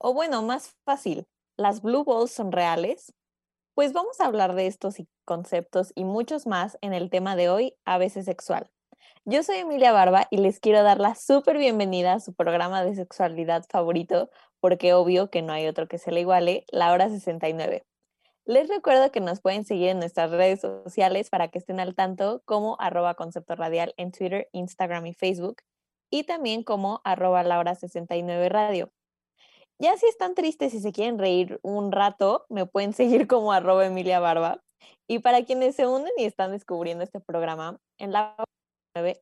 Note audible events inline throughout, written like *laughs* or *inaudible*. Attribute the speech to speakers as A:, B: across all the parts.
A: O bueno, más fácil, ¿las blue balls son reales? Pues vamos a hablar de estos conceptos y muchos más en el tema de hoy, a veces sexual. Yo soy Emilia Barba y les quiero dar la súper bienvenida a su programa de sexualidad favorito, porque obvio que no hay otro que se le iguale, la hora 69. Les recuerdo que nos pueden seguir en nuestras redes sociales para que estén al tanto como arroba concepto radial en Twitter, Instagram y Facebook, y también como arroba la hora 69 radio. Ya si están tristes y se quieren reír un rato, me pueden seguir como arroba Emilia Barba. Y para quienes se unen y están descubriendo este programa, en la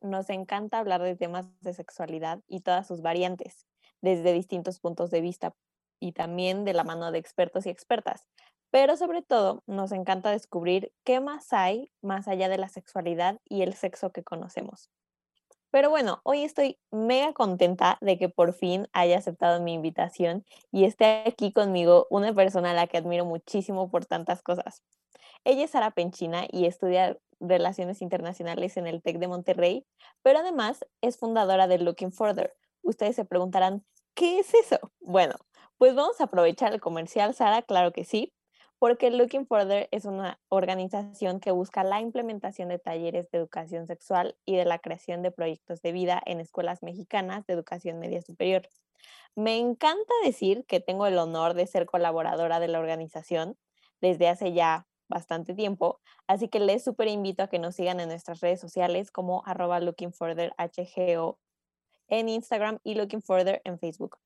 A: nos encanta hablar de temas de sexualidad y todas sus variantes, desde distintos puntos de vista y también de la mano de expertos y expertas. Pero sobre todo, nos encanta descubrir qué más hay más allá de la sexualidad y el sexo que conocemos. Pero bueno, hoy estoy mega contenta de que por fin haya aceptado mi invitación y esté aquí conmigo una persona a la que admiro muchísimo por tantas cosas. Ella es Sara Penchina y estudia Relaciones Internacionales en el TEC de Monterrey, pero además es fundadora de Looking Further. Ustedes se preguntarán, ¿qué es eso? Bueno, pues vamos a aprovechar el comercial, Sara, claro que sí, porque Looking Further es una organización que busca la implementación de talleres de educación sexual y de la creación de proyectos de vida en escuelas mexicanas de educación media superior. Me encanta decir que tengo el honor de ser colaboradora de la organización desde hace ya bastante tiempo, así que les súper invito a que nos sigan en nuestras redes sociales como arroba lookingfurtherhgo en Instagram y Looking Further en Facebook.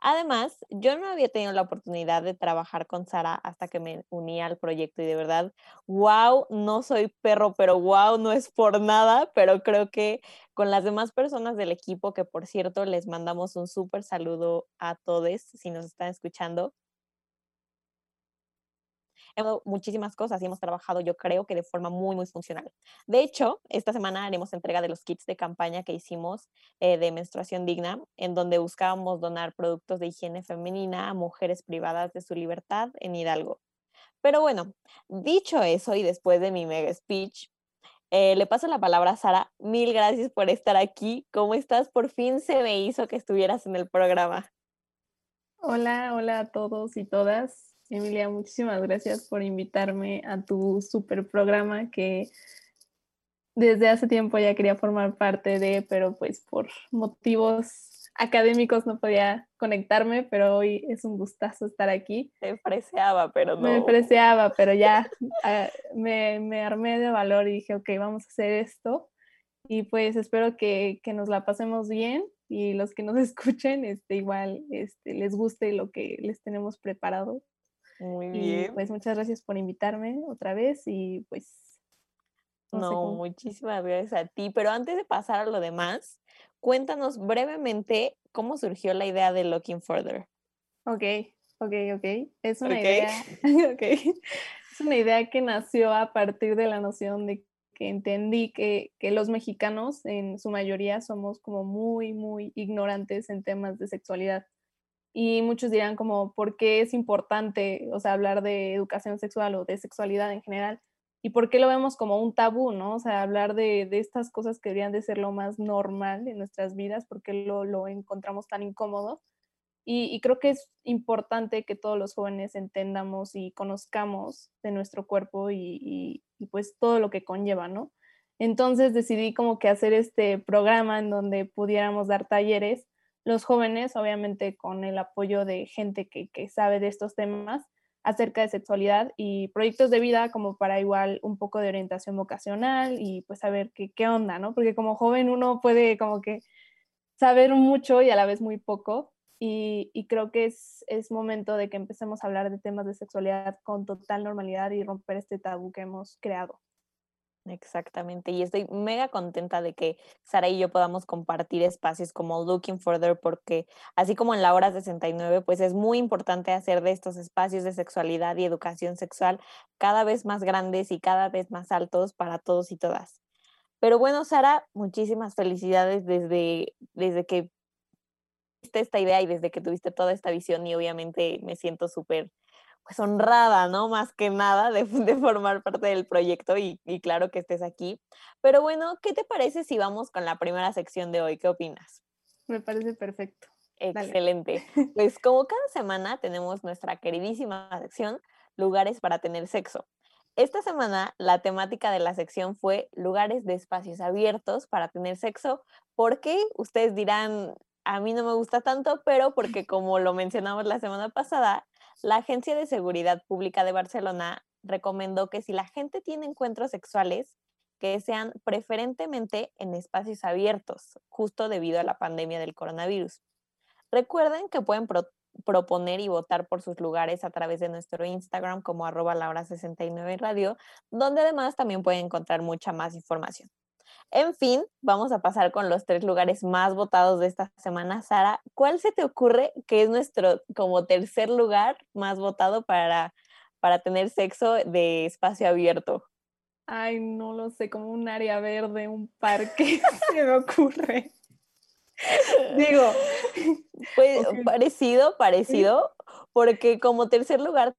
A: Además, yo no había tenido la oportunidad de trabajar con Sara hasta que me uní al proyecto y de verdad, wow, no soy perro, pero wow, no es por nada, pero creo que con las demás personas del equipo, que por cierto les mandamos un súper saludo a todos si nos están escuchando, muchísimas cosas y hemos trabajado, yo creo que de forma muy, muy funcional. De hecho, esta semana haremos entrega de los kits de campaña que hicimos eh, de menstruación digna, en donde buscábamos donar productos de higiene femenina a mujeres privadas de su libertad en Hidalgo. Pero bueno, dicho eso y después de mi mega speech, eh, le paso la palabra a Sara. Mil gracias por estar aquí. ¿Cómo estás? Por fin se me hizo que estuvieras en el programa.
B: Hola, hola a todos y todas. Emilia, muchísimas gracias por invitarme a tu super programa que desde hace tiempo ya quería formar parte de, pero pues por motivos académicos no podía conectarme, pero hoy es un gustazo estar aquí.
A: Te preciaba, pero no.
B: Me preciaba, pero ya ah, me, me, armé de valor y dije, ok, vamos a hacer esto. Y pues espero que, que nos la pasemos bien y los que nos *laughs* escuchen, este, igual este, les guste lo que les tenemos preparado
A: muy bien.
B: pues muchas gracias por invitarme otra vez y pues...
A: No, muchísimas gracias a ti. Pero antes de pasar a lo demás, cuéntanos brevemente cómo surgió la idea de Looking Further.
B: Ok, ok, ok. Es una idea. *laughs* okay. Es una idea que nació a partir de la noción de que entendí que, que, los mexicanos en su mayoría somos como muy, muy ignorantes en temas de sexualidad y muchos dirán como, ¿por qué es importante, o sea, hablar de educación sexual o de sexualidad en general? ¿Y por qué lo vemos como un tabú, no? O sea, hablar de, de estas cosas que deberían de ser lo más normal en nuestras vidas, porque lo, lo encontramos tan incómodo? Y, creo que es importante que todos los jóvenes entendamos y conozcamos de nuestro cuerpo y, y, y pues todo lo que conlleva, ¿no? Entonces decidí como que hacer este programa en donde pudiéramos dar talleres los jóvenes, obviamente con el apoyo de gente que, sabe de estos temas acerca de sexualidad y proyectos de vida como para igual un poco de orientación vocacional y pues saber qué, qué onda, ¿no? Porque como joven uno puede como que saber mucho y a la vez muy poco y, y, creo que es, es momento de que empecemos a hablar de temas de sexualidad con total normalidad y romper este tabú que hemos creado.
A: Exactamente, y estoy mega contenta de que Sara y yo podamos compartir espacios como Looking Further, porque así como en la hora 69, pues es muy importante hacer de estos espacios de sexualidad y educación sexual cada vez más grandes y cada vez más altos para todos y todas. Pero bueno, Sara, muchísimas felicidades desde, desde que esta idea y desde que tuviste toda esta visión y obviamente me siento súper pues honrada, ¿no? Más que nada de, formar parte del proyecto y, claro que estés aquí. Pero bueno, ¿qué te parece si vamos con la primera sección de hoy? ¿Qué opinas?
B: Me parece perfecto.
A: Excelente. *laughs* Pues como cada semana tenemos nuestra queridísima sección, lugares para tener sexo. Esta semana la temática de la sección fue lugares de espacios abiertos para tener sexo. ¿Por qué? Ustedes dirán, a mí no me gusta tanto, pero porque como lo mencionamos la semana pasada, la Agencia de Seguridad Pública de Barcelona recomendó que si la gente tiene encuentros sexuales, que sean preferentemente en espacios abiertos, justo debido a la pandemia del coronavirus. Recuerden que pueden proponer y votar por sus lugares a través de nuestro Instagram como arroba laura69 radio, donde además también pueden encontrar mucha más información. En fin, vamos a pasar con los tres lugares más votados de esta semana. Sara, ¿cuál se te ocurre que es nuestro como tercer lugar más votado para, para tener sexo de espacio abierto?
B: Ay, no lo sé, como un área verde, un parque, *laughs* se me ocurre. Digo,
A: pues parecido, parecido, porque como tercer lugar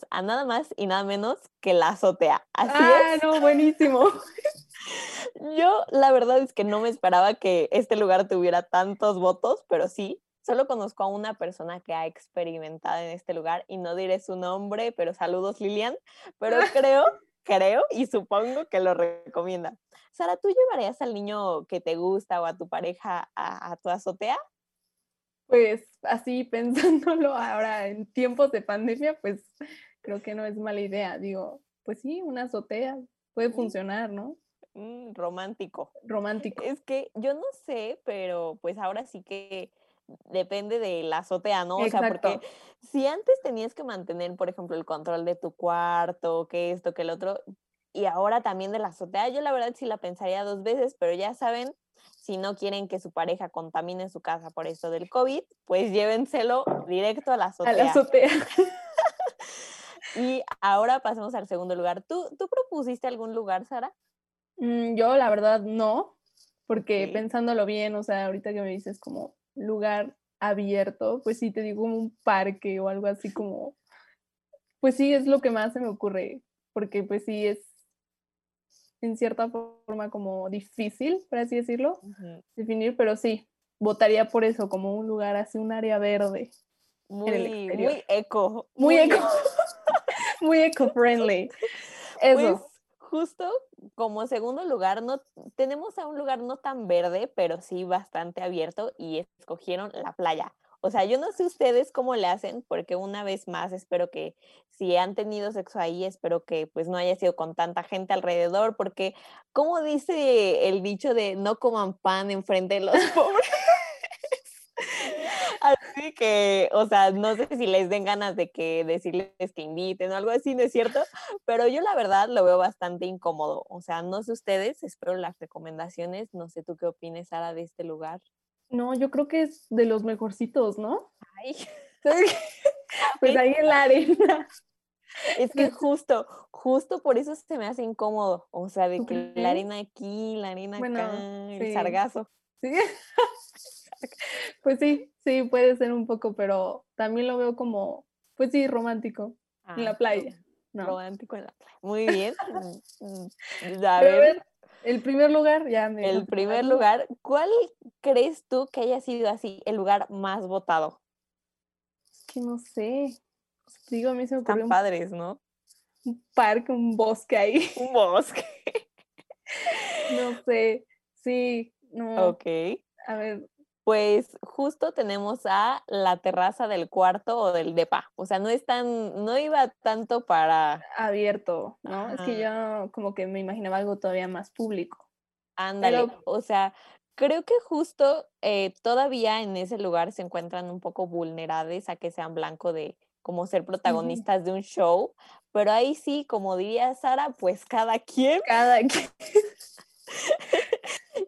A: *laughs* a nada más y nada menos que la azotea. Así ah,
B: no, buenísimo. *laughs*
A: Yo la verdad es que no me esperaba que este lugar tuviera tantos votos, pero sí, solo conozco a una persona que ha experimentado en este lugar y no diré su nombre, pero saludos Lilian, pero *laughs* creo, creo y supongo que lo recomienda. Sara, ¿tú llevarías al niño que te gusta o a tu pareja a, a tu azotea?
B: Pues así *laughs* pensándolo ahora en tiempos de pandemia, pues creo que no es mala idea. Digo, pues sí, una azotea puede funcionar, ¿no?
A: Mm, romántico.
B: Romántico.
A: Es que yo no sé, pero pues ahora sí que depende de la azotea, ¿no? O sea, porque si antes tenías que mantener, por ejemplo, el control de tu cuarto, que esto, que el otro, y ahora también de la azotea, yo la verdad sí la pensaría dos veces, pero ya saben, si no quieren que su pareja contamine su casa por esto del COVID, pues llévenselo directo a la azotea.
B: A la azotea. *laughs*
A: y ahora pasemos al segundo lugar. ¿Tú, ¿Tú propusiste algún lugar, Sara?
B: Mm, yo la verdad no, porque pensándolo bien, o sea, ahorita que me dices como lugar abierto, pues sí te digo un parque o algo así como, pues sí es lo que más se me ocurre, porque pues sí es en cierta forma como difícil, por así decirlo, definir, pero sí, votaría por eso, como un lugar así, un área verde.
A: Muy, muy eco.
B: Muy, eco. *laughs* muy eco-friendly. *laughs* Eso. Pues,
A: justo como segundo lugar, no tenemos a un lugar no tan verde, pero sí bastante abierto y escogieron la playa. O sea, yo no sé ustedes cómo le hacen, porque una vez más espero que si han tenido sexo ahí, espero que pues no haya sido con tanta gente alrededor, porque como dice el dicho de no coman pan enfrente de los *laughs* pobres. *laughs* Así que, o sea, no sé si les den ganas de que decirles que inviten o algo así, ¿no es cierto? Pero yo la verdad lo veo bastante incómodo. O sea, no sé ustedes, espero las recomendaciones. No sé tú qué opines, Sara, de este lugar.
B: No, yo creo que es de los mejorcitos, ¿no? Ay. *laughs* *laughs* pues ahí en la arena.
A: Es que justo, justo por eso se me hace incómodo. O sea, de que la arena aquí, la arena acá, el sargazo.
B: Sí. *laughs* pues sí, sí, puede ser un poco, pero también lo veo como, pues sí, romántico en la ah, playa.
A: Romántico en la playa. Muy bien.
B: Mm, mm, a ver, el primer lugar, ya me.
A: El primer lugar, ¿cuál crees tú que haya sido así el lugar más votado?
B: Es que no sé. Digo, a mí se me
A: ocurrió. Están padres, ¿no?
B: Un parque, un bosque ahí. *laughs*
A: Un bosque.
B: no sé. Sí, no.
A: Ok.
B: A ver,
A: pues justo tenemos a la terraza del cuarto o del depa. O sea, no es tan, no iba tanto para...
B: Abierto, ¿no? Es que yo como que me imaginaba algo todavía más público.
A: Ándale, o sea, creo que justo eh, todavía en ese lugar se encuentran un poco vulnerables a que sean blanco de, como ser protagonistas de un show, pero ahí sí, como diría Sara, pues cada quien.
B: Cada quien. *laughs*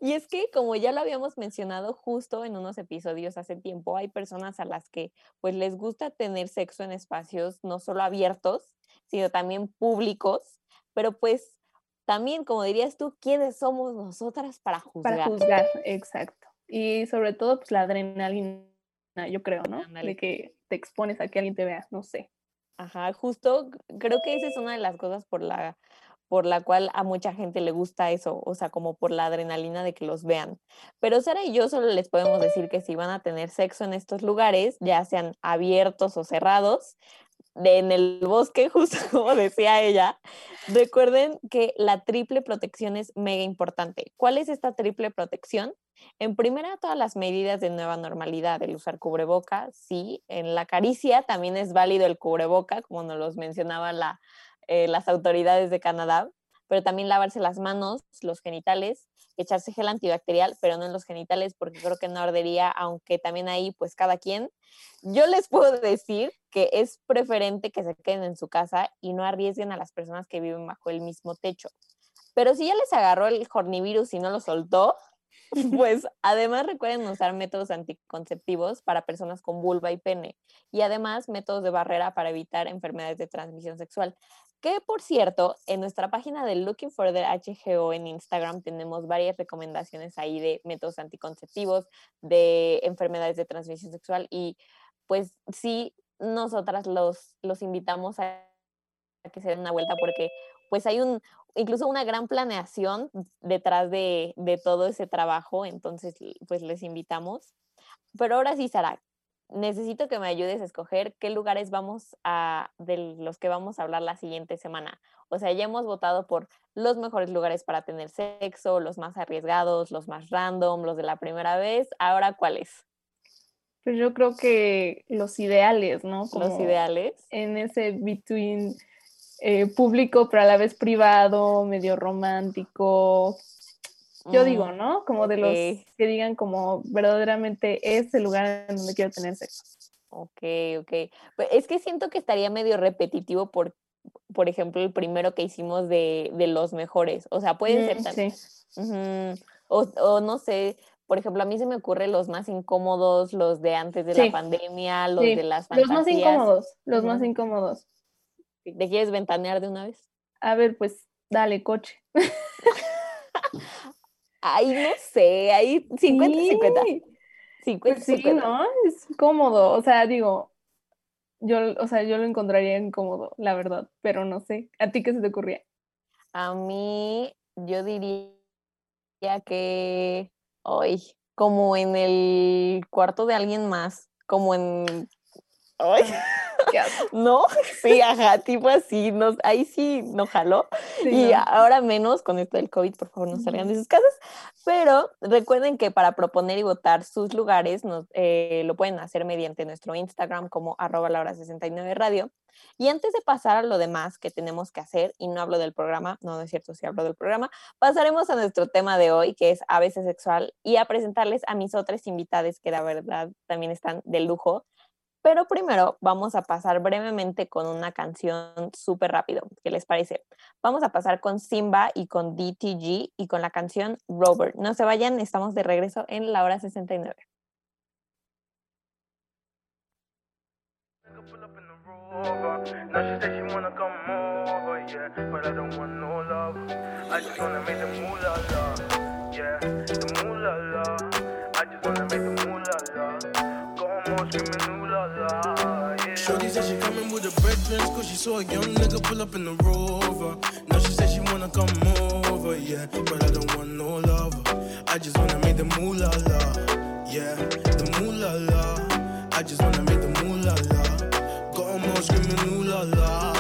A: y es que como ya lo habíamos mencionado justo en unos episodios hace tiempo, hay personas a las que pues les gusta tener sexo en espacios no solo abiertos, sino también públicos, pero pues también, como dirías tú, ¿quiénes somos nosotras para juzgar?
B: Para juzgar, exacto. Y sobre todo, pues la adrenalina, yo creo, ¿no? De que te expones a que alguien te vea, no sé.
A: Ajá, justo creo que esa es una de las cosas por la, por la cual a mucha gente le gusta eso, o sea, como por la adrenalina de que los vean. Pero Sara y yo solo les podemos decir que si van a tener sexo en estos lugares, ya sean abiertos o cerrados, en el bosque, *laughs* justo como decía ella, recuerden que la triple protección es mega importante. ¿Cuál es esta triple protección? En primera, todas las medidas de nueva normalidad, el usar cubreboca, sí. En la caricia también es válido el cubreboca, como nos los mencionaban la, eh, las autoridades de Canadá, pero también lavarse las manos, los genitales, echarse gel antibacterial, pero no en los genitales porque creo que no ardería, aunque también ahí pues cada quien. Yo les puedo decir que es preferente que se queden en su casa y no arriesguen a las personas que viven bajo el mismo techo. Pero si ya les agarró el hornivirus y no lo soltó, *laughs* pues además recuerden usar métodos anticonceptivos para personas con vulva y pene y además métodos de barrera para evitar enfermedades de transmisión sexual. Que por cierto, en nuestra página de Looking for the HGO en Instagram tenemos varias recomendaciones ahí de métodos anticonceptivos, de enfermedades de transmisión sexual y pues sí, nosotras los, los invitamos a que se den una vuelta porque pues hay un, incluso una gran planeación detrás de, de todo ese trabajo, entonces pues les invitamos. Pero ahora sí, Sara, necesito que me ayudes a escoger qué lugares vamos a, de los que vamos a hablar la siguiente semana. O sea, ya hemos votado por los mejores lugares para tener sexo, los más arriesgados, los más random, los de la primera vez. Ahora, ¿cuáles?
B: Pues yo creo que los ideales, ¿no?
A: los ideales.
B: En ese between eh, público, pero a la vez privado, medio romántico, yo mm, digo, ¿no? Como de los que digan como verdaderamente es el lugar en donde quiero tener sexo.
A: Ok, ok. Pues es que siento que estaría medio repetitivo por, por ejemplo, el primero que hicimos de, de los mejores. O sea, pueden ser mm, también. Sí. o, o, no sé, por ejemplo, a mí se me ocurre los más incómodos, los de antes de la pandemia, los de las
B: fantasías. Los más incómodos, los más incómodos.
A: ¿Te quieres ventanear de una vez?
B: A ver, pues dale, coche. *laughs*
A: Ay, no sé, ahí 50 y 50. 50
B: pues sí, ¿no? Es cómodo, o sea, digo, yo, o sea, yo lo encontraría incómodo, la verdad, pero no sé. ¿A ti qué se te ocurría?
A: A mí, yo diría que hoy, como en el cuarto de alguien más, como en. Ay. *laughs* ¿No? Sí, ajá, tipo así, nos, ahí sí no jaló. y ahora menos con esto del COVID, por favor, no salgan de sus casas. Pero recuerden que para proponer y votar sus lugares nos, eh, lo pueden hacer mediante nuestro Instagram como arroba la hora 69 radio. Y antes de pasar a lo demás que tenemos que hacer, y no hablo del programa, no, no es cierto, sí hablo del programa, pasaremos a nuestro tema de hoy, que es a veces sexual, y a presentarles a mis otras invitadas que la verdad también están de lujo. Pero primero vamos a pasar brevemente con una canción súper rápido. ¿Qué les parece? Vamos a pasar con Simba y con DTG y con la canción Robert. No se vayan, estamos de regreso en la hora 69. Shorty said she coming with her brethren, cause she saw a young nigga pull up in the rover. Now she said she wanna come over, yeah. But I don't want no lover. I just wanna make the moolah la, yeah. The moolah la. I just wanna make the moolah la. Got them all screaming ooh la la,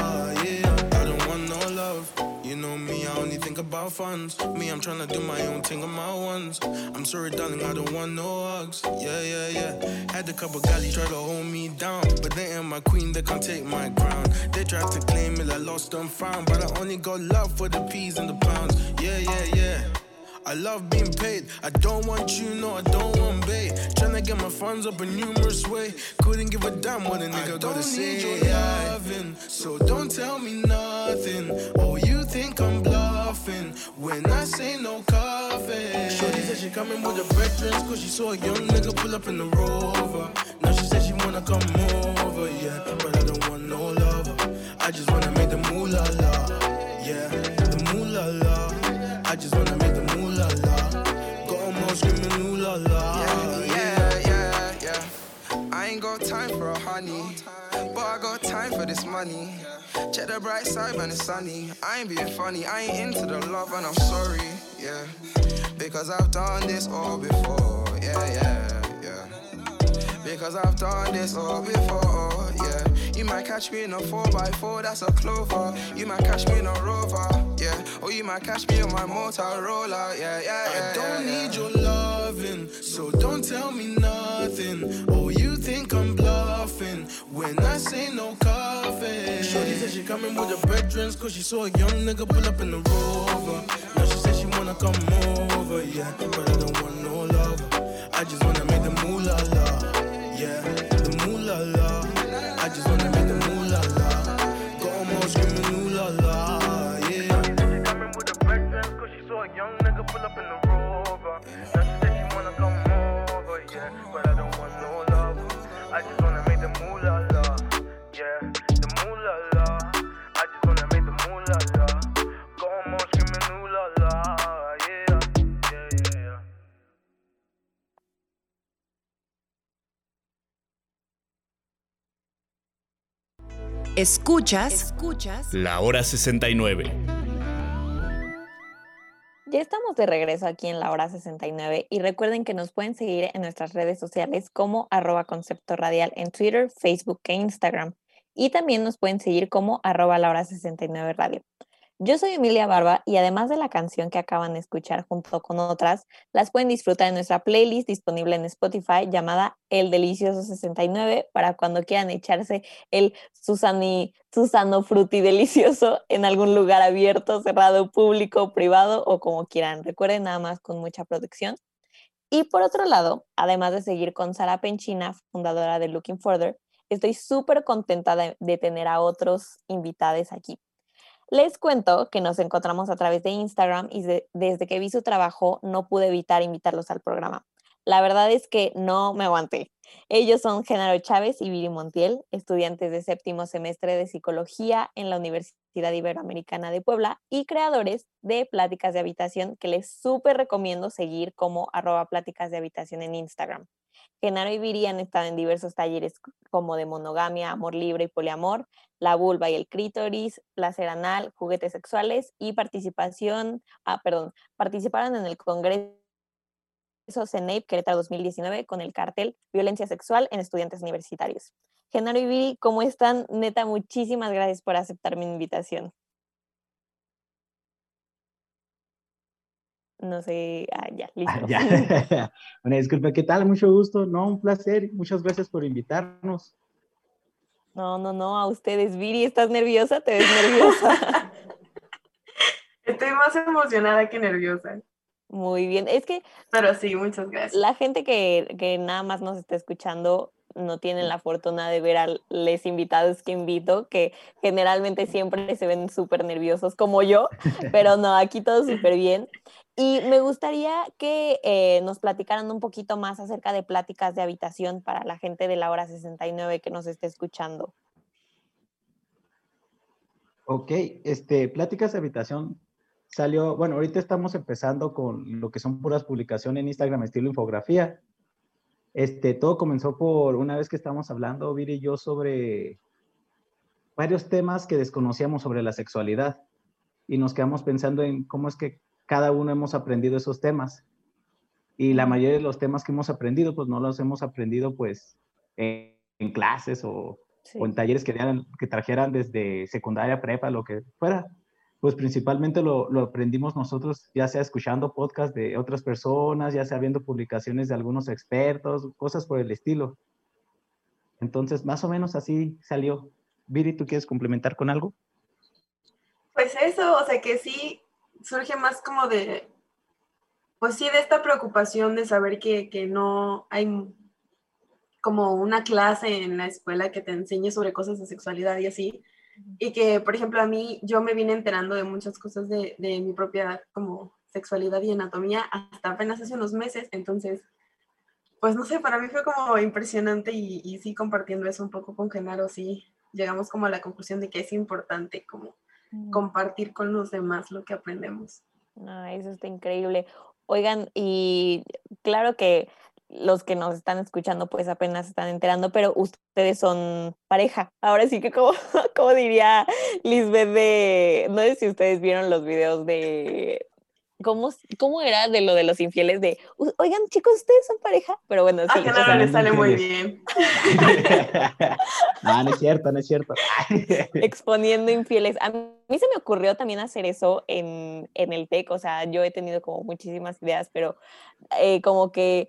A: about funds. Me, I'm trying to do my own thing on my ones. I'm sorry, darling, I don't want no hugs. Yeah, yeah, yeah. Had a couple galleys try to hold me down, but they ain't my queen, they can't take my crown. They tried to claim me, I lost and found, but I only got love for the peas and the pounds. Yeah, yeah, yeah.
C: I love being paid. I don't want you, no, I don't want bait. Tryna get my funds up a numerous way. Couldn't give a damn what a nigga gotta say. Need Your loving, so don't tell me nothing. Oh, you think I'm when I say no coffee. Shorty said she coming with her veterans, cause she saw a young nigga pull up in the rover. Now she said she wanna come over, yeah. But I don't want no lover. I just wanna make the moolah la, yeah. The moolah la. I just wanna make the moolah la. Got 'em all screaming ooh la la.
D: Yeah, yeah, yeah, yeah. I ain't got time for a honey, I got time for this money. Check the bright side when it's sunny. I ain't being funny, I ain't into the love and I'm sorry, yeah. Because I've done this all before, yeah, yeah, yeah. Because I've done this all before, yeah. You might catch me in a 4x4, that's a clover. You might catch me in a rover, yeah. Or you might catch me on my Motorola, yeah, yeah, yeah.
C: I don't
D: yeah,
C: need
D: yeah.
C: your loving, so don't tell me nothing. Oh, you think I'm bluffing when I say no coffee. Shorty said she coming with her veterans, cause she saw a young nigga pull up in the rover. Now she said she wanna come over, yeah. But I don't want no lover. I just wanna make the moolah la, yeah. The moolah la. I just wanna make the moolah la. Got all screaming ooh la la,
E: Escuchas, escuchas
F: La hora 69.
A: Ya estamos de regreso aquí en la hora 69 y recuerden que nos pueden seguir en nuestras redes sociales como arroba concepto radial en Twitter, Facebook e Instagram. Y también nos pueden seguir como arroba la hora 69 radio. Yo soy Emilia Barba y además de la canción que acaban de escuchar junto con otras, las pueden disfrutar en nuestra playlist disponible en Spotify llamada El Delicioso 69 para cuando quieran echarse el Susani, Susano Frutti delicioso en algún lugar abierto, cerrado, público, privado o como quieran. Recuerden nada más con mucha protección. Y por otro lado, además de seguir con Sara Penchina, fundadora de Looking Further, estoy súper contenta de, de tener a otros invitados aquí. Les cuento que nos encontramos a través de Instagram y de- desde que vi su trabajo no pude evitar invitarlos al programa. La verdad es que no me aguanté. Ellos son Genaro Chávez y Viri Montiel, estudiantes de séptimo semestre de psicología en la Universidad Iberoamericana de Puebla y creadores de Pláticas de Habitación que les súper recomiendo seguir como arroba Pláticas de Habitación en Instagram. Genaro y Viri han estado en diversos talleres como de monogamia, amor libre y poliamor, la vulva y el clítoris, placer anal, juguetes sexuales y participación, ah, perdón, participaron en el Congreso CENEIP Querétaro 2019 con el cartel Violencia Sexual en Estudiantes Universitarios. Genaro y Viri, ¿cómo están? Neta, muchísimas gracias por aceptar mi invitación. No sé, ah, ya, listo.
G: Ya. *laughs* *laughs* Una disculpa, ¿qué tal? Mucho gusto, no, un placer, muchas gracias por invitarnos.
A: No, no, no, a ustedes. Viri, ¿estás nerviosa? ¿Te ves nerviosa? *laughs*
H: Estoy más emocionada que nerviosa.
A: Muy bien. Es que
H: Pero sí, muchas gracias.
A: la gente que, que nada más nos está escuchando no tienen la fortuna de ver a los invitados que invito, que generalmente siempre se ven súper nerviosos como yo, pero no, aquí todo *laughs* súper bien. Y me gustaría que eh, nos platicaran un poquito más acerca de pláticas de habitación para la gente de la hora 69 que nos esté escuchando.
G: Ok, este, Pláticas de Habitación salió, bueno, ahorita estamos empezando con lo que son puras publicaciones en Instagram estilo infografía. Este, todo comenzó por una vez que estábamos hablando, Viri y yo, sobre varios temas que desconocíamos sobre la sexualidad y nos quedamos pensando en cómo es que cada uno hemos aprendido esos temas. Y la mayoría de los temas que hemos aprendido, pues no los hemos aprendido pues en, en clases o,
A: Sí.
G: o en talleres que, dieran- que trajeran desde secundaria, prepa, lo que fuera. Pues principalmente lo, aprendimos nosotros, ya sea escuchando podcasts de otras personas, ya sea viendo publicaciones de algunos expertos, cosas por el estilo. Entonces, más o menos así salió. Viri, ¿tú quieres complementar con algo?
H: Pues eso, o sea que sí surge más como de
E: pues sí, de esta preocupación de saber que, que no hay como una clase en la escuela que te enseñe sobre cosas de sexualidad y así. Y que, por ejemplo, a mí yo me vine enterando de muchas cosas de, de mi propia como sexualidad y anatomía hasta apenas hace unos meses. Entonces, pues no sé, para mí fue como impresionante y, y sí compartiendo eso un poco con Genaro, sí llegamos como a la conclusión de que es importante como compartir con los demás lo que aprendemos.
A: Ah, eso está increíble. Oigan, y claro que los que nos están escuchando pues apenas están enterando, pero ustedes son pareja. Ahora sí que como, *laughs* como diría Lisbeth de, no sé si ustedes vieron los videos de ¿Cómo, ¿Cómo era de lo de los infieles? De, oigan, chicos, ustedes son pareja. Pero bueno, sí.
E: A no le sale muy bien. *laughs*
G: no, no es cierto, no es cierto. *laughs*
A: Exponiendo infieles. A mí se me ocurrió también hacer eso en, en el TEC. O sea, yo he tenido como muchísimas ideas, pero eh, como que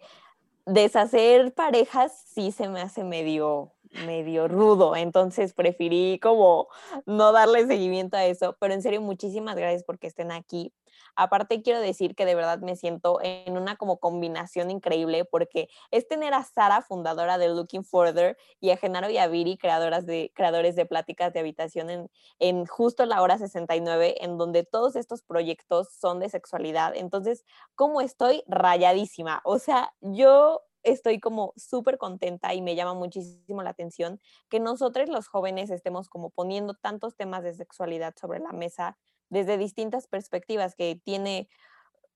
A: deshacer parejas sí se me hace medio medio rudo, entonces preferí como no darle seguimiento a eso, pero en serio muchísimas gracias porque estén aquí. Aparte quiero decir que de verdad me siento en una como combinación increíble porque es tener a Sara, fundadora de Looking Further, y a Genaro y a Viri, creadoras de, creadores de pláticas de habitación en, en justo la hora 69, en donde todos estos proyectos son de sexualidad. Entonces, ¿cómo estoy? Rayadísima. O sea, yo estoy como súper contenta y me llama muchísimo la atención que nosotros los jóvenes estemos como poniendo tantos temas de sexualidad sobre la mesa desde distintas perspectivas que tiene,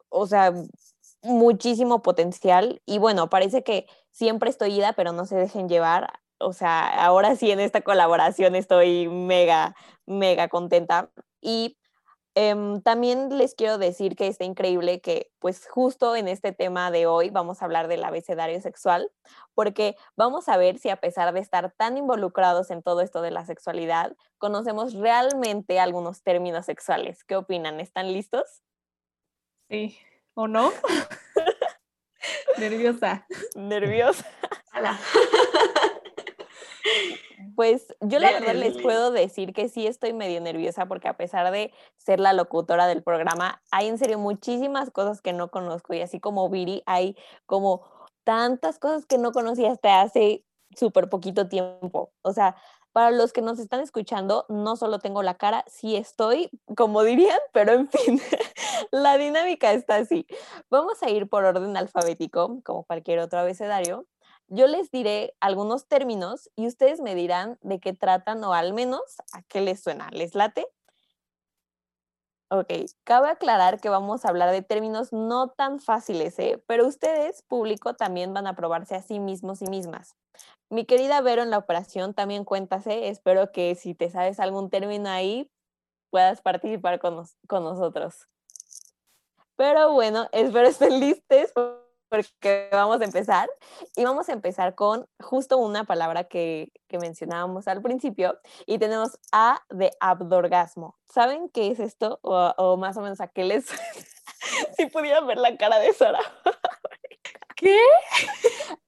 A: o sea, muchísimo potencial. Y bueno, parece que siempre estoy ida, pero no se dejen llevar. O sea, ahora sí en esta colaboración estoy mega, mega contenta. Y Em, también les quiero decir que está increíble que pues justo en este tema de hoy vamos a hablar del abecedario sexual, porque vamos a ver si a pesar de estar tan involucrados en todo esto de la sexualidad, conocemos realmente algunos términos sexuales. ¿Qué opinan? ¿Están listos?
B: Sí, ¿o no? *laughs* Nerviosa.
A: Nerviosa. *laughs* Pues yo la verdad les puedo decir que sí estoy medio nerviosa porque a pesar de ser la locutora del programa, hay en serio muchísimas cosas que no conozco y así como Viri, hay como tantas cosas que no conocí hasta hace súper poquito tiempo. O sea, para los que nos están escuchando, no solo tengo la cara, sí estoy, como dirían, pero en fin, *laughs* la dinámica está así. Vamos a ir por orden alfabético, como cualquier otro abecedario, yo les diré algunos términos y ustedes me dirán de qué tratan o al menos a qué les suena. ¿Les late? Ok, cabe aclarar que vamos a hablar de términos no tan fáciles, ¿eh? pero ustedes, público, también van a probarse a sí mismos y mismas. Mi querida Vero en la operación también cuéntase, espero que si te sabes algún término ahí, puedas participar con, con nosotros. Pero bueno, espero estén *laughs* listos porque vamos a empezar y vamos a empezar con justo una palabra que, mencionábamos al principio y tenemos A de abdorgasmo. ¿Saben qué es esto o, más o menos a qué les *laughs* si pudieran ver la cara de Sara. *laughs*
B: ¿Qué?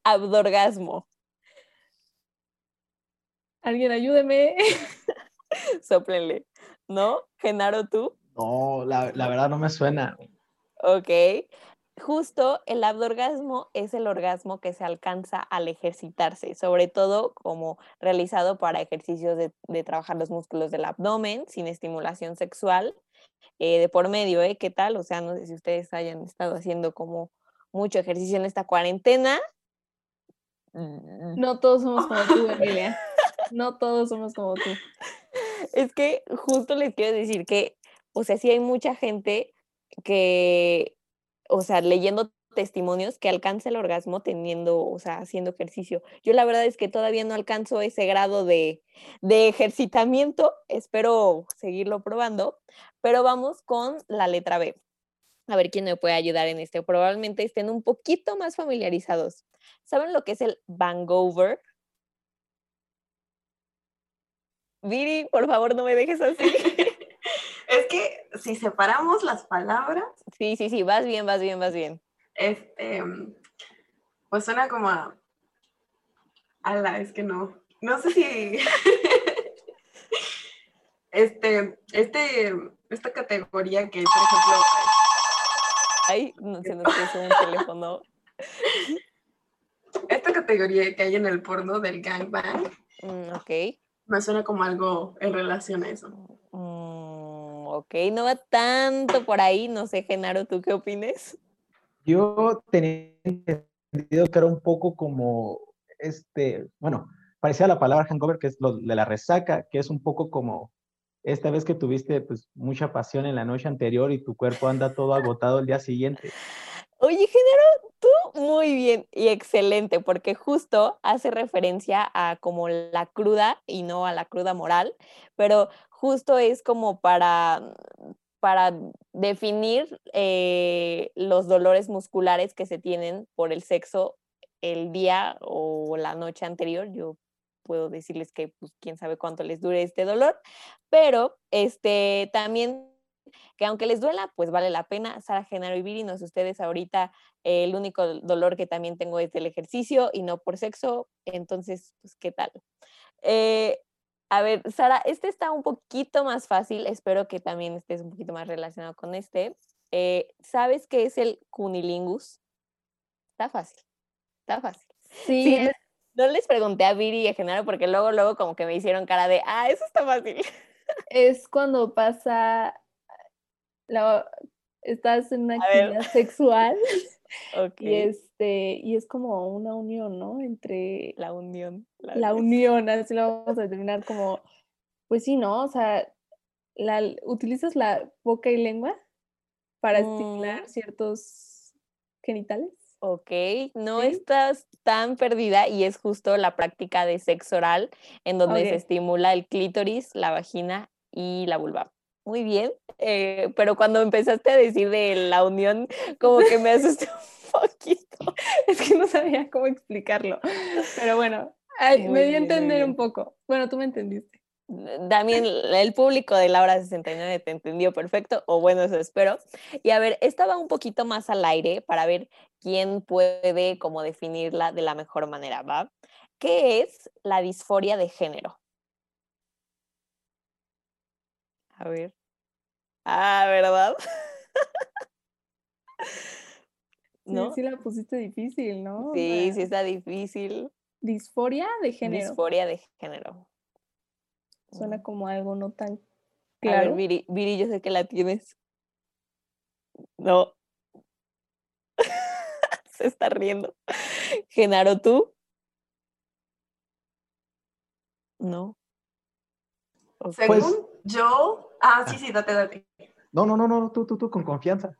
A: Abdorgasmo.
B: Alguien ayúdeme. *laughs*
A: Soplenle. ¿No? Genaro, tú.
G: No, la, la verdad no me suena.
A: Ok justo el abdorgasmo es el orgasmo que se alcanza al ejercitarse, sobre todo como realizado para ejercicios de, trabajar los músculos del abdomen sin estimulación sexual eh, de por medio, ¿eh? ¿Qué tal? O sea, no sé si ustedes hayan estado haciendo como mucho ejercicio en esta cuarentena.
B: No todos somos como tú, *laughs* Emilia. No todos somos como tú.
A: Es que justo les quiero decir que, o sea, sí hay mucha gente que o sea, leyendo testimonios que alcanza el orgasmo teniendo, o sea, haciendo ejercicio. Yo la verdad es que todavía no alcanzo ese grado de, de ejercitamiento, espero seguirlo probando, pero vamos con la letra B. A ver quién me puede ayudar en este. Probablemente estén un poquito más familiarizados. ¿Saben lo que es el Bangover? Viri, por favor, no me dejes así. *laughs*
E: Es que si separamos las palabras.
A: Sí, sí, sí, vas bien, vas bien, vas bien.
E: Este, pues suena como a. Ala, es que no. No sé si. *laughs* este, este, esta categoría que, por ejemplo.
A: Ay, no, se nos puso un teléfono. *laughs*
E: Esta categoría que hay en el porno del gangbang.
A: Mm, ok.
E: Me suena como algo en relación a eso.
A: Ok, no va tanto por ahí. No sé, Genaro, ¿tú qué opines?
G: Yo tenía entendido que era un poco como, este, bueno, parecía la palabra hangover, que es lo de la resaca, que es un poco como esta vez que tuviste pues mucha pasión en la noche anterior y tu cuerpo anda todo agotado el día siguiente.
A: Oye, Genaro, muy bien y excelente, porque justo hace referencia a como la cruda y no a la cruda moral, pero justo es como para, para definir eh, los dolores musculares que se tienen por el sexo el día o la noche anterior. Yo puedo decirles que pues quién sabe cuánto les dure este dolor, pero este también que aunque les duela, pues vale la pena. Sara, Genaro y Viri, no sé ustedes ahorita, eh, el único dolor que también tengo es del ejercicio y no por sexo, entonces, pues, ¿qué tal? Eh, a ver, Sara, este está un poquito más fácil, espero que también estés un poquito más relacionado con este. Eh, ¿Sabes qué es el cunilingus? Está fácil, está fácil.
B: Sí,
A: no les pregunté a Viri y a Genaro porque luego, luego como que me hicieron cara de, ah, eso está fácil.
B: Es cuando pasa, la, estás en una actividad sexual *laughs* y, este, y es como una unión, ¿no? Entre...
A: La unión.
B: La, unión, así lo vamos a determinar como, pues sí, ¿no? O sea, la, utilizas la boca y lengua para estimular mm. ciertos genitales.
A: Ok, no estás tan perdida y es justo la práctica de sexo oral en donde se estimula el clítoris, la vagina y la vulva. Muy bien, eh, pero cuando empezaste a decir de la unión, como que me asusté *laughs* un poquito.
B: Es que no sabía cómo explicarlo. Pero bueno, me di a entender un poco. Bueno, tú me entendiste.
A: También el público de la hora 69 te entendió perfecto, o bueno, eso espero. Y a ver, estaba un poquito más al aire para ver quién puede como definirla de la mejor manera, ¿va? ¿Qué es la disforia de género? A ver. Ah, ¿verdad? *laughs*
B: ¿No? Sí, la pusiste difícil, ¿no?
A: Sí, sí está difícil.
B: Disforia de género.
A: Disforia de género.
B: Suena como algo no tan claro.
A: A ver, Viri, yo sé que la tienes. No. *laughs* Se está riendo. Genaro, ¿tú? No.
E: Según pues yo. Ah, sí, sí, date, date.
G: No, no, no, no, tú, tú, tú, con confianza.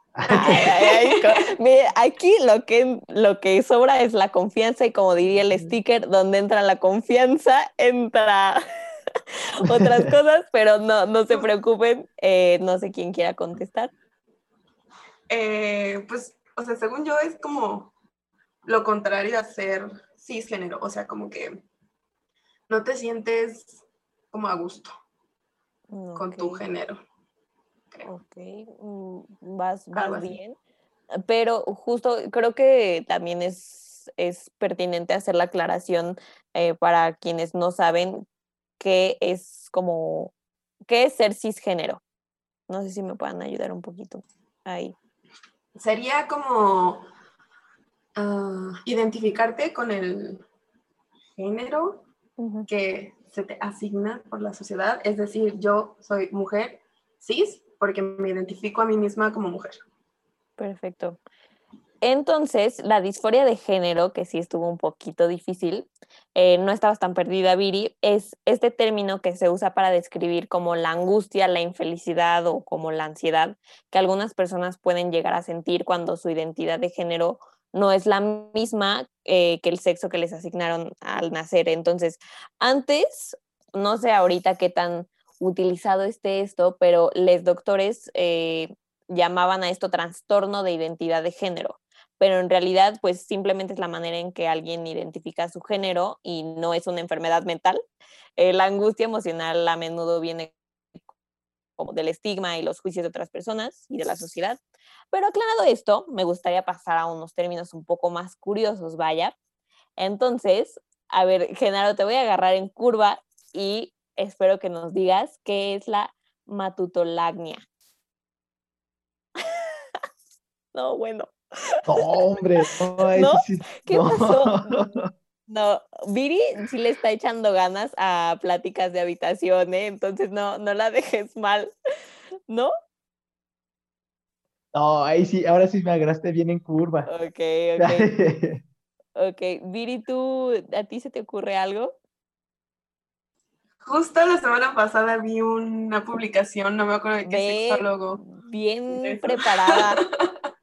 A: aquí lo que, lo que sobra es la confianza y como diría el sticker, donde entra la confianza, entra *laughs* otras cosas, pero no, no se preocupen, eh, no sé quién quiera contestar.
E: Eh, pues, o sea, según yo es como lo contrario a ser cisgénero, o sea, como que no te sientes como a gusto con tu género.
A: Ok, mm, vas, bien, pero justo creo que también es, es pertinente hacer la aclaración eh, para quienes no saben qué es como, qué es ser cisgénero. No sé si me puedan ayudar un poquito ahí.
E: Sería como ah, identificarte con el género que se te asigna por la sociedad. Es decir, yo soy mujer cis porque me identifico a mí misma como mujer.
A: Perfecto. Entonces, la disforia de género, que sí estuvo un poquito difícil, eh, no estabas tan perdida, Viri, es este término que se usa para describir como la angustia, la infelicidad o como la ansiedad que algunas personas pueden llegar a sentir cuando su identidad de género no es la misma eh, que el sexo que les asignaron al nacer. Entonces, antes, no sé ahorita qué tan utilizado esté esto, pero los doctores eh, llamaban a esto trastorno de identidad de género pero en realidad pues simplemente es la manera en que alguien identifica su género y no es una enfermedad mental. Eh, la angustia emocional a menudo viene como del estigma y los juicios de otras personas y de la sociedad. Pero aclarado esto, me gustaría pasar a unos términos un poco más curiosos, vaya. Entonces, a ver, Genaro, te voy a agarrar en curva y espero que nos digas qué es la matutolagnia. *laughs* No, bueno.
G: No, hombre, no,
A: ¿Qué
G: no.
A: pasó? *laughs* No, Viri sí le está echando ganas a pláticas de habitación, ¿eh? Entonces no, no la dejes mal, ¿no?
G: No, ahí sí, ahora sí me agarraste bien en curva.
A: Ok, *laughs* ok. Ok, Viri, ¿tú, a ti se te ocurre algo?
E: Justo la semana pasada vi una publicación, no me acuerdo de qué
A: Ve,
E: sexólogo,
A: bien preparada. *laughs*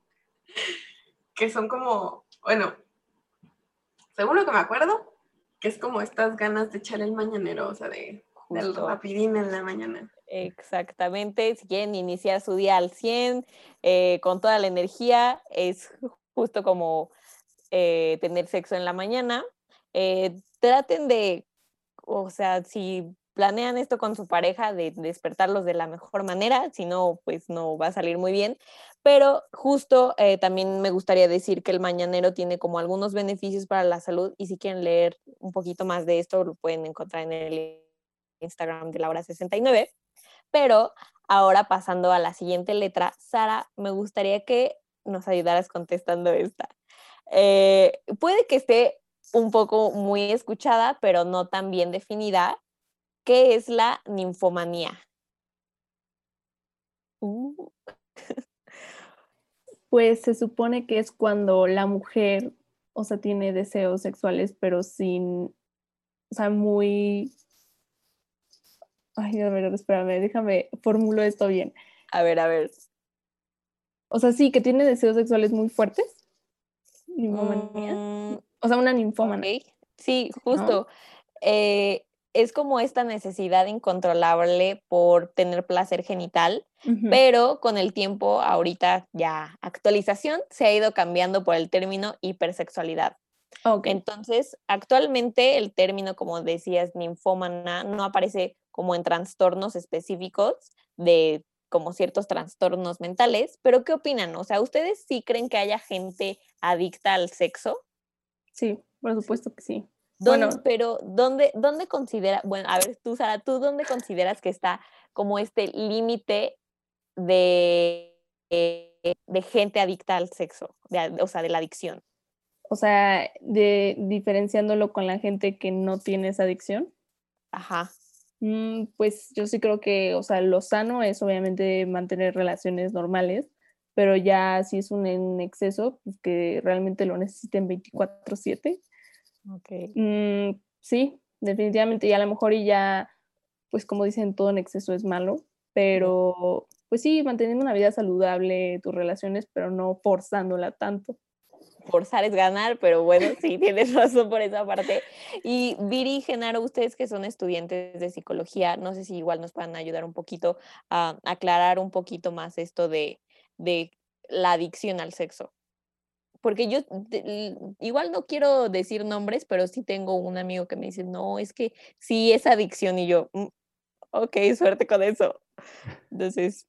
E: que son como, bueno, según lo que me acuerdo, que es como estas ganas de echar el mañanero, o sea, de, del
A: Justo.
E: rapidín en la mañana.
A: Exactamente, si quieren iniciar su día al 100, eh, con toda la energía, es ju- justo como eh, tener sexo en la mañana. Eh, traten de, o sea, si planean esto con su pareja, de despertarlos de la mejor manera, si no, pues no va a salir muy bien. Pero justo eh, también me gustaría decir que el mañanero tiene como algunos beneficios para la salud y si quieren leer un poquito más de esto, lo pueden encontrar en el Instagram de la hora 69. Pero ahora pasando a la siguiente letra, Sara, me gustaría que nos ayudaras contestando esta. Eh, puede que esté un poco muy escuchada, pero no tan bien definida. ¿Qué es la ninfomanía? Uh,
B: Pues se supone que es cuando la mujer, o sea, tiene deseos sexuales, pero sin, o sea, muy... Ay, a ver, espérame, déjame, formulo esto bien.
A: a ver, a ver.
B: O sea, sí, que tiene deseos sexuales muy fuertes. Ninfomanía.
A: Mm,
B: O sea, una ninfómana.
A: ok, Sí, justo. Eh, es como esta necesidad incontrolable por tener placer genital, pero con el tiempo, ahorita ya actualización, se ha ido cambiando por el término hipersexualidad.
B: Ok.
A: Entonces, actualmente el término, como decías, ninfómana, no aparece como en trastornos específicos de como ciertos trastornos mentales, pero ¿qué opinan? O sea, ¿ustedes sí creen que haya gente adicta al sexo?
B: Sí, por supuesto que sí.
A: ¿Dónde-
B: Bueno.
A: pero ¿dónde, ¿dónde considera, bueno, a ver, tú, Sara, ¿tú dónde consideras que está como este límite de, eh, de gente adicta al sexo, de o sea, de la adicción?
B: O sea, de diferenciándolo con la gente que no tiene esa adicción.
A: Ajá.
B: Mm, Pues yo sí creo que, o sea, lo sano es obviamente mantener relaciones normales, pero ya si es un en exceso, pues que realmente lo necesiten 24/7.
A: Ok.
B: Mm, sí, definitivamente, y a lo mejor y ya, pues como dicen, todo en exceso es malo, pero pues sí, manteniendo una vida saludable, tus relaciones, pero no forzándola tanto.
A: forzar es ganar, pero bueno, *laughs* sí, tienes razón por esa parte. Y Viri y Genaro, ustedes que son estudiantes de psicología, no sé si igual nos puedan ayudar un poquito a aclarar un poquito más esto de, de la adicción al sexo. Porque yo igual no quiero decir nombres, pero sí tengo un amigo que me dice, no, es que sí es adicción y yo, "Mm, ok, *laughs* suerte con eso. Entonces,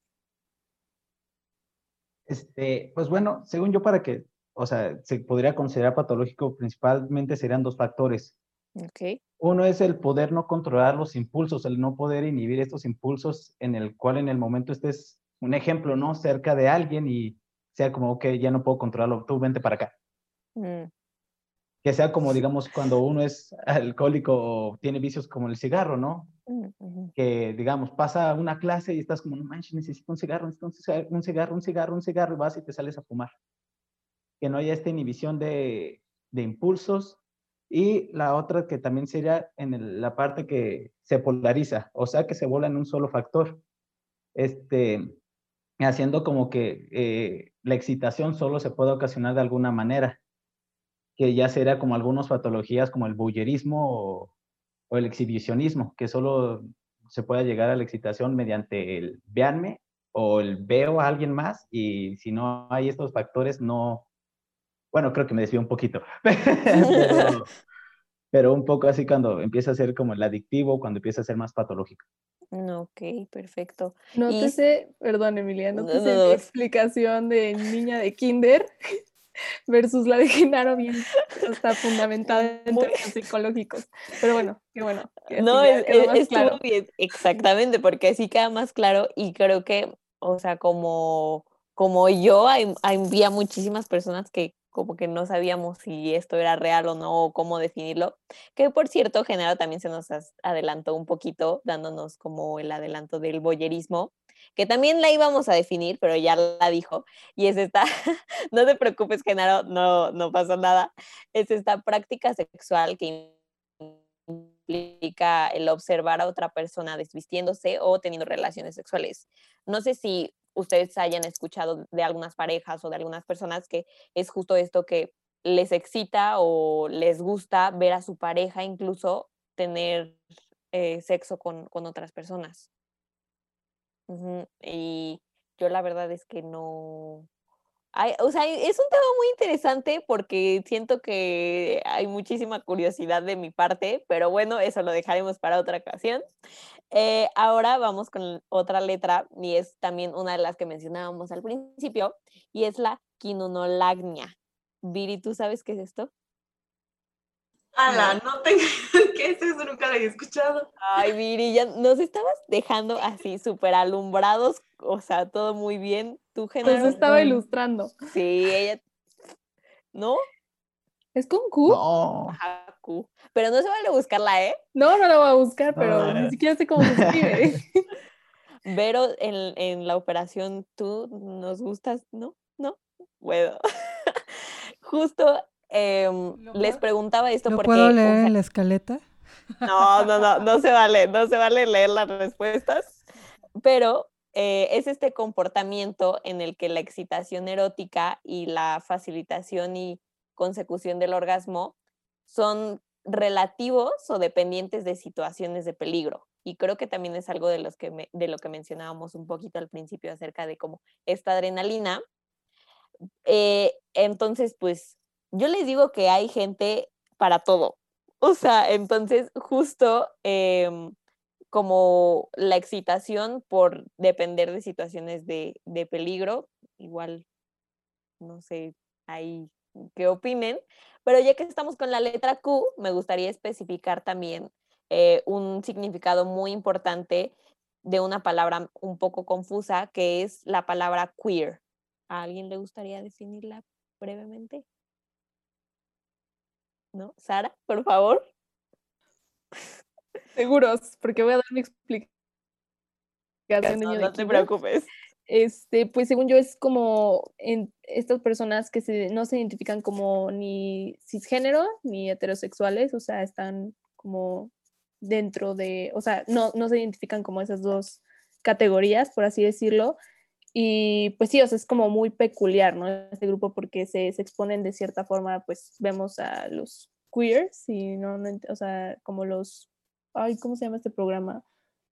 G: Este, pues bueno, según yo, para que, o sea, se podría considerar patológico, principalmente serían dos factores.
A: ok,
G: Uno es el poder no controlar los impulsos, el no poder inhibir estos impulsos en el cual en el momento estés, un ejemplo, ¿no? Cerca de alguien y sea como, ok, ya no puedo controlarlo, tú vente para acá.
A: mm,
G: Que sea como, digamos, cuando uno es alcohólico o tiene vicios como el cigarro, ¿no?
A: mm,
G: que, digamos, pasa una clase y estás como, no manches, necesito un cigarro, necesito un cigarro, un cigarro, un cigarro, un cigarro, y vas y te sales a fumar. Que no haya esta inhibición de, de impulsos. Y la otra que también sería en el- la parte que se polariza, o sea, que se vuela en un solo factor. Este, haciendo como que eh, la excitación solo se puede ocasionar de alguna manera, que ya sería como algunas patologías como el bullerismo o, o el exhibicionismo, que solo se puede llegar a la excitación mediante el veanme o el veo a alguien más y si no hay estos factores no, bueno, creo que me desvío un poquito, *laughs* pero, pero un poco así cuando empieza a ser como el adictivo, cuando empieza a ser más patológico.
A: Ok, perfecto.
B: No
A: Y
B: te sé, perdón Emilia, no
A: No,
B: te sé
A: no.
B: explicación de niña de kinder *laughs* versus la de Genaro bien está fundamentada en términos psicológicos. Pero bueno, qué bueno. que
A: No, es-
B: más
A: estuvo
B: claro.
A: bien, exactamente, porque así queda más claro y creo que, o sea, como, como yo, hay, había muchísimas personas que como que no sabíamos si esto era real o no, o cómo definirlo, que por cierto, Genaro también se nos adelantó un poquito, dándonos como el adelanto del boyerismo, que también la íbamos a definir, pero ya la dijo, y es esta, *laughs* no te preocupes, Genaro, no, no pasa nada, es esta práctica sexual que implica el observar a otra persona desvistiéndose o teniendo relaciones sexuales. No sé si ustedes hayan escuchado de algunas parejas o de algunas personas que es justo esto que les excita o les gusta ver a su pareja incluso tener eh, sexo con, otras personas. Y yo la verdad es que no, o sea, es un tema muy interesante porque siento que hay muchísima curiosidad de mi parte, pero bueno, eso lo dejaremos para otra ocasión. Eh, ahora vamos con otra letra y es también una de las que mencionábamos al principio y es la quinonolagnia. Viri, ¿tú sabes qué es esto?
E: Ala, no, tengo, *laughs* ¿qué es eso? Nunca lo había escuchado.
A: Ay, Viri, ya nos estabas dejando así súper alumbrados, o sea, todo muy bien. Tú,
B: Genaro. Pues estaba ilustrando.
A: Sí, ella. ¿No?
B: ¿Es con Q?
A: No. Ajá, Q. Pero no se vale buscarla, ¿eh?
B: No, no la voy a buscar, pero ni siquiera sé cómo se escribe. *laughs*
A: Vero, en, en la operación, tú nos gustas, ¿no? No. Bueno. *laughs* Justo Em, les preguntaba esto
F: ¿Lo
A: porque...
F: ¿Puedo leer en la escaleta? *laughs*
A: No, no, no, no se vale, no se vale leer las respuestas, pero eh, es este comportamiento en el que la excitación erótica y la facilitación y consecución del orgasmo son relativos o dependientes de situaciones de peligro. Y creo que también es algo de, los que de lo que mencionábamos un poquito al principio acerca de cómo esta adrenalina. Eh, entonces, pues yo les digo que hay gente para todo. O sea, entonces justo em, como la excitación por depender de situaciones de, peligro, igual, no sé, ahí qué opinen, pero ya que estamos con la letra Q, me gustaría especificar también eh, un significado muy importante de una palabra un poco confusa, que es la palabra queer. ¿A alguien le gustaría definirla brevemente? ¿no? Sara, por favor.
B: Seguros, porque voy a dar mi explicación.
A: No, te preocupes.
B: Este, pues según yo es como en estas personas que se, no se identifican como ni cisgénero ni heterosexuales, o sea, están como dentro de, o sea, no, no se identifican como esas dos categorías, por así decirlo. Y pues sí, o sea, es como muy peculiar, ¿no? Este grupo porque se, se exponen de cierta forma, pues vemos a los queers y no, no o sea, como los, ay, ¿cómo se llama este programa?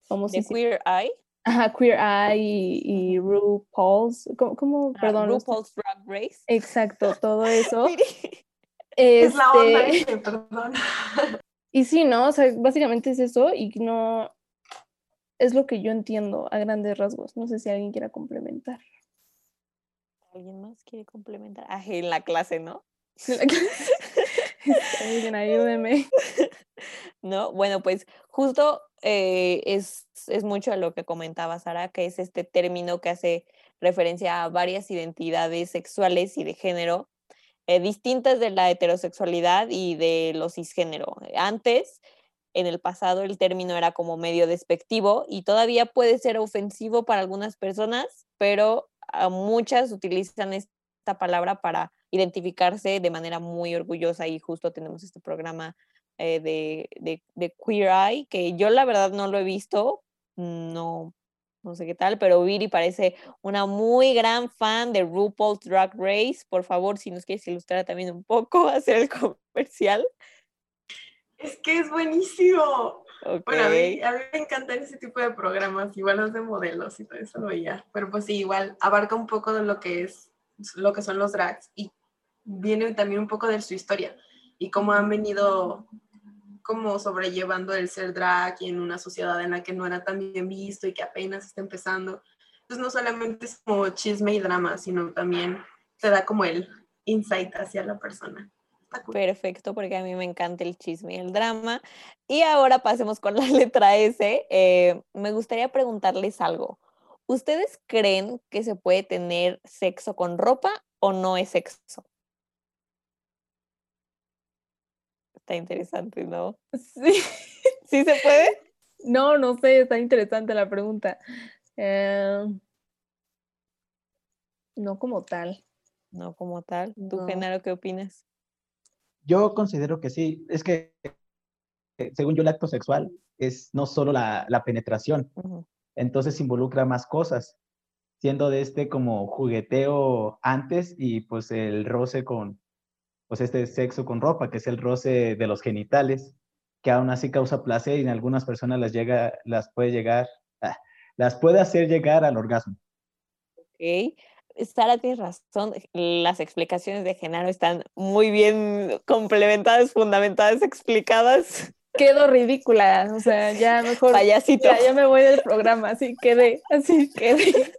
A: ¿De Queer Eye?
B: Ajá, Queer Eye y, RuPaul's, ¿cómo,
A: ah,
B: perdón?
A: RuPaul's Drag Race.
B: Exacto, todo eso. *laughs*
E: es la onda, este, perdón.
B: Y sí, ¿no? O sea, básicamente es eso y no, es lo que yo entiendo a grandes rasgos. No sé si alguien quiera complementar.
A: ¿Alguien más quiere complementar? Ah, en la clase, ¿no? *laughs* *laughs*
B: Ayúdeme. *laughs*
A: No, bueno, pues justo eh, es, es mucho a lo que comentaba Sara, que es este término que hace referencia a varias identidades sexuales y de género eh, distintas de la heterosexualidad y de los cisgénero. Antes en el pasado el término era como medio despectivo y todavía puede ser ofensivo para algunas personas, pero a muchas utilizan esta palabra para identificarse de manera muy orgullosa y justo tenemos este programa eh, de, de, Queer Eye, que yo la verdad no lo he visto, no, no sé qué tal, pero Viri parece una muy gran fan de RuPaul's Drag Race. Por favor, si nos quieres ilustrar también un poco, *laughs* hacer el comercial.
E: Es que es buenísimo. Bueno, a mí, me encantan ese tipo de programas, igual los de modelos y todo eso lo veía. Pero pues sí, igual abarca un poco de lo que es, lo que son los drags y viene también un poco de su historia y cómo han venido como sobrellevando el ser drag y en una sociedad en la que no era tan bien visto y que apenas está empezando. Entonces no solamente es como chisme y drama, sino también te da como el insight hacia la persona.
A: Perfecto, porque a mí me encanta el chisme y el drama. Y ahora pasemos con la *laughs* letra S. Eh, me gustaría preguntarles algo. ¿Ustedes creen que se puede tener sexo con ropa o no es sexo? Está interesante, ¿no? *laughs*
B: Sí.
A: ¿Sí se puede?
B: No, no sé, está interesante la pregunta. Eh, no como tal.
A: No como tal. ¿Tú,
B: No.
A: Genaro, qué opinas?
G: Yo considero que sí. Es que, eh, según yo, el acto sexual es no solo la, la penetración, entonces involucra más cosas, siendo de este como jugueteo antes y pues el roce con, pues este sexo con ropa, que es el roce de los genitales, que aún así causa placer y en algunas personas las llega, las puede llegar, ah, las puede hacer llegar al orgasmo.
A: Ok. Sara, tienes razón. Las explicaciones de Genaro están muy bien complementadas, fundamentadas, explicadas.
B: Quedo ridícula, o sea, ya *laughs* mejor.
A: Payasito.
B: Ya, ya me voy del programa, así quedé, así quedé.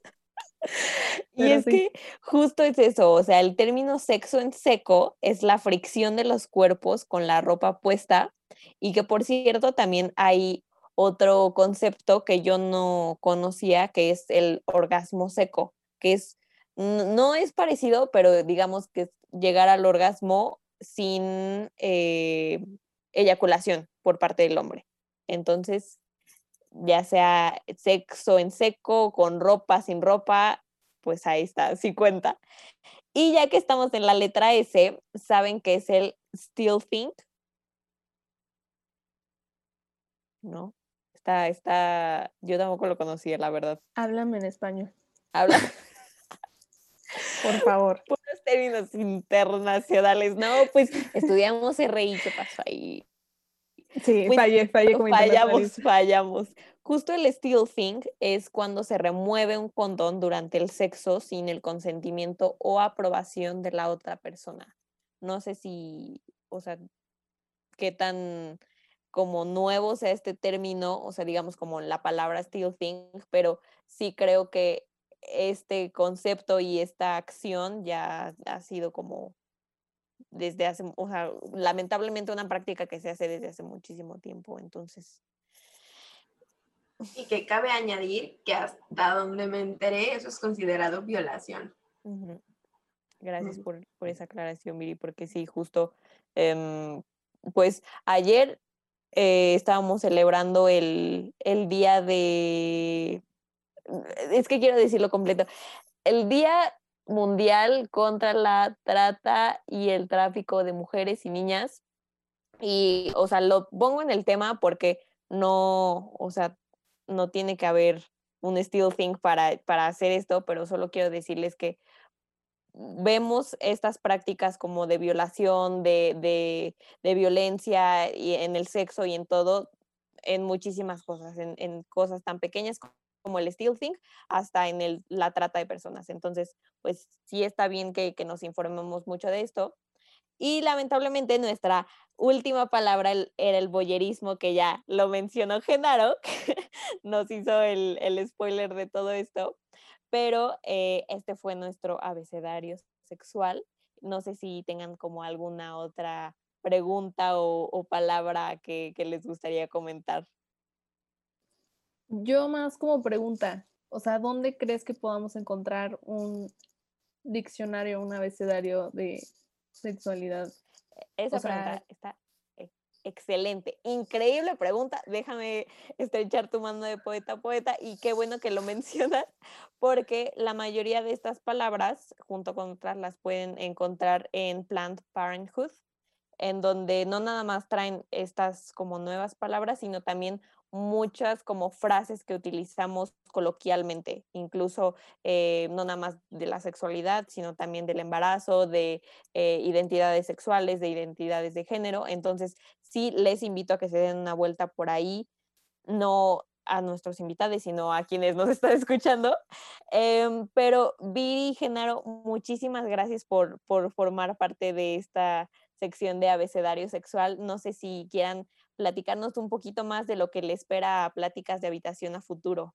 B: *laughs*
A: Y
B: Pero
A: es
B: sí.
A: que justo es eso, o sea, el término sexo en seco es la fricción de los cuerpos con la ropa puesta y que por cierto también hay otro concepto que yo no conocía que es el orgasmo seco, que es no es parecido, pero digamos que es llegar al orgasmo sin eh, eyaculación por parte del hombre. Entonces, ya sea sexo en seco, con ropa, sin ropa, pues ahí está, sí cuenta. Y ya que estamos en la letra S, ¿saben qué es el still think? ¿No? Está, está, yo tampoco lo conocía, la verdad.
B: Háblame en español,
A: Habla *laughs*
B: por favor.
A: puros términos internacionales. No, pues estudiamos RI, ¿qué pasó ahí?
B: Sí,
A: Pues,
B: fallé, fallé como
A: fallamos, fallamos. Justo el still thing es cuando se remueve un condón durante el sexo sin el consentimiento o aprobación de la otra persona. No sé si, o sea, qué tan como nuevo sea este término, o sea, digamos como la palabra still thing, pero sí creo que este concepto y esta acción ya ha sido como desde hace, o sea, lamentablemente una práctica que se hace desde hace muchísimo tiempo, entonces.
E: Y que cabe añadir que hasta donde me enteré, eso es considerado violación.
A: Gracias por, por esa aclaración, Miri, porque sí, justo, em, pues ayer eh, estábamos celebrando el, el día de, es que quiero decirlo completo, el Día Mundial contra la Trata y el Tráfico de Mujeres y Niñas. Y, o sea, lo pongo en el tema porque no, o sea, no tiene que haber un still thing para, para hacer esto, pero solo quiero decirles que vemos estas prácticas como de violación, de, de, de violencia y en el sexo y en todo, en muchísimas cosas, en, en cosas tan pequeñas como el still thing, hasta en el, la trata de personas. Entonces, pues sí está bien que, que nos informemos mucho de esto. Y lamentablemente nuestra última palabra era el boyerismo, que ya lo mencionó Genaro, que *laughs* nos hizo el, el spoiler de todo esto, pero eh, este fue nuestro abecedario sexual. No sé si tengan como alguna otra pregunta o, o palabra que, que les gustaría comentar.
B: Yo más como pregunta, o sea, ¿dónde crees que podamos encontrar un diccionario, un abecedario de sexualidad?
A: Esa
B: O sea,
A: pregunta está e- excelente, increíble pregunta. Déjame estrechar tu mano de poeta a poeta y qué bueno que lo *laughs* mencionas porque la mayoría de estas palabras, junto con otras, las pueden encontrar en Planned Parenthood, en donde no nada más traen estas como nuevas palabras, sino también muchas como frases que utilizamos coloquialmente, incluso eh, no nada más de la sexualidad, sino también del embarazo, de eh, identidades sexuales, de identidades de género. Entonces, sí les invito a que se den una vuelta por ahí, no a nuestros invitados, sino a quienes nos *laughs* están escuchando. Em, pero Viri, Genaro, muchísimas gracias por, por formar parte de esta sección de abecedario sexual. No sé si quieran platicarnos un poquito más de lo que le espera a pláticas de habitación a futuro.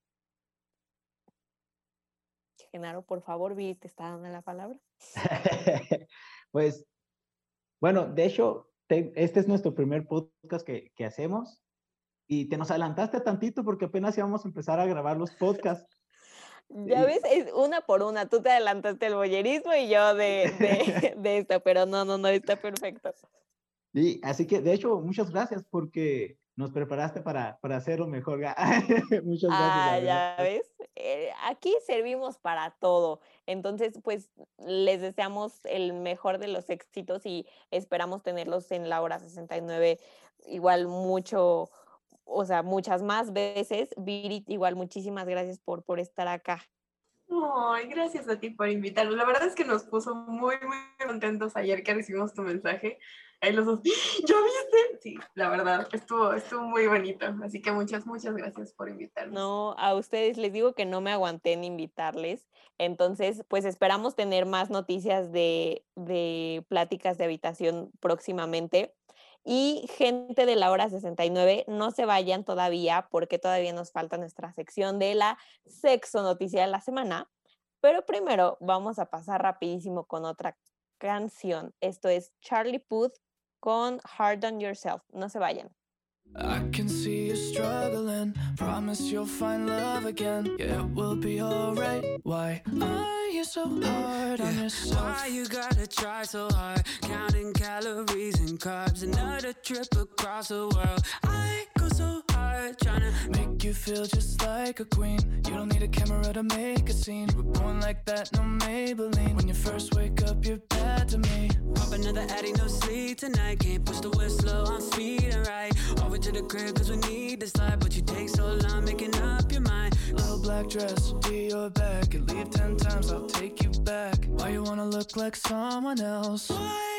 A: Genaro, por favor, Viri, te está dando la palabra. *laughs*
G: pues, bueno, de hecho, te- este es nuestro primer podcast que, que hacemos y te nos adelantaste tantito porque apenas íbamos a empezar a grabar los podcasts. *laughs*
A: Ya ves, es una por una. Tú te adelantaste el boyerismo y yo de, de, *laughs* de esto, pero no, no, no, está perfecto.
G: Sí, así que de hecho, muchas gracias porque nos preparaste para, para hacerlo mejor. *laughs* muchas gracias.
A: Ah, ya ves. Eh, aquí servimos para todo. Entonces, pues les deseamos el mejor de los éxitos y esperamos tenerlos en la hora 69 igual mucho, o sea, muchas más veces. Viri, igual muchísimas gracias por, por estar acá.
E: Ay, gracias a ti por invitarnos. La verdad es que nos puso muy, muy contentos ayer que recibimos tu mensaje ahí los dos, ¿yo viste? Sí, la verdad, estuvo, estuvo muy bonito. Así que muchas, muchas gracias por invitarnos.
A: No, a ustedes les digo que no me aguanté en invitarles. Entonces, pues esperamos tener más noticias de, de pláticas de habitación próximamente. Y gente de la hora 69, no se vayan todavía porque todavía nos falta nuestra sección de la sexo noticia de la semana. Pero primero vamos a pasar rapidísimo con otra canción. Esto es Charlie Puth con Hard on Yourself. No se vayan. I can see you struggling. Promise you'll find love again. Yeah, it will be alright. Why are you so hard on yourself? Why you gotta try so hard? Counting calories and carbs. Another trip across the world. I so trying to make you feel just like a queen. You don't need a camera to make a scene. We're born like that, no Maybelline. When you first wake up, you're bad to me. Pop another Addy, no sleep tonight. Can't push the whistle, I'm speeding right. Over to the crib, cause we need to slide. But you take so long making up your mind. Little black dress, be your back. And leave ten times, I'll take you back. Why you wanna look like someone else? Why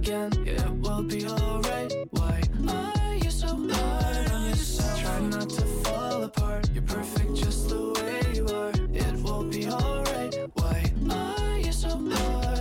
A: again. Yeah, it will be alright. Why are you so hard on yourself? Try not to fall apart. You're perfect just the way you are. It will be alright. Why?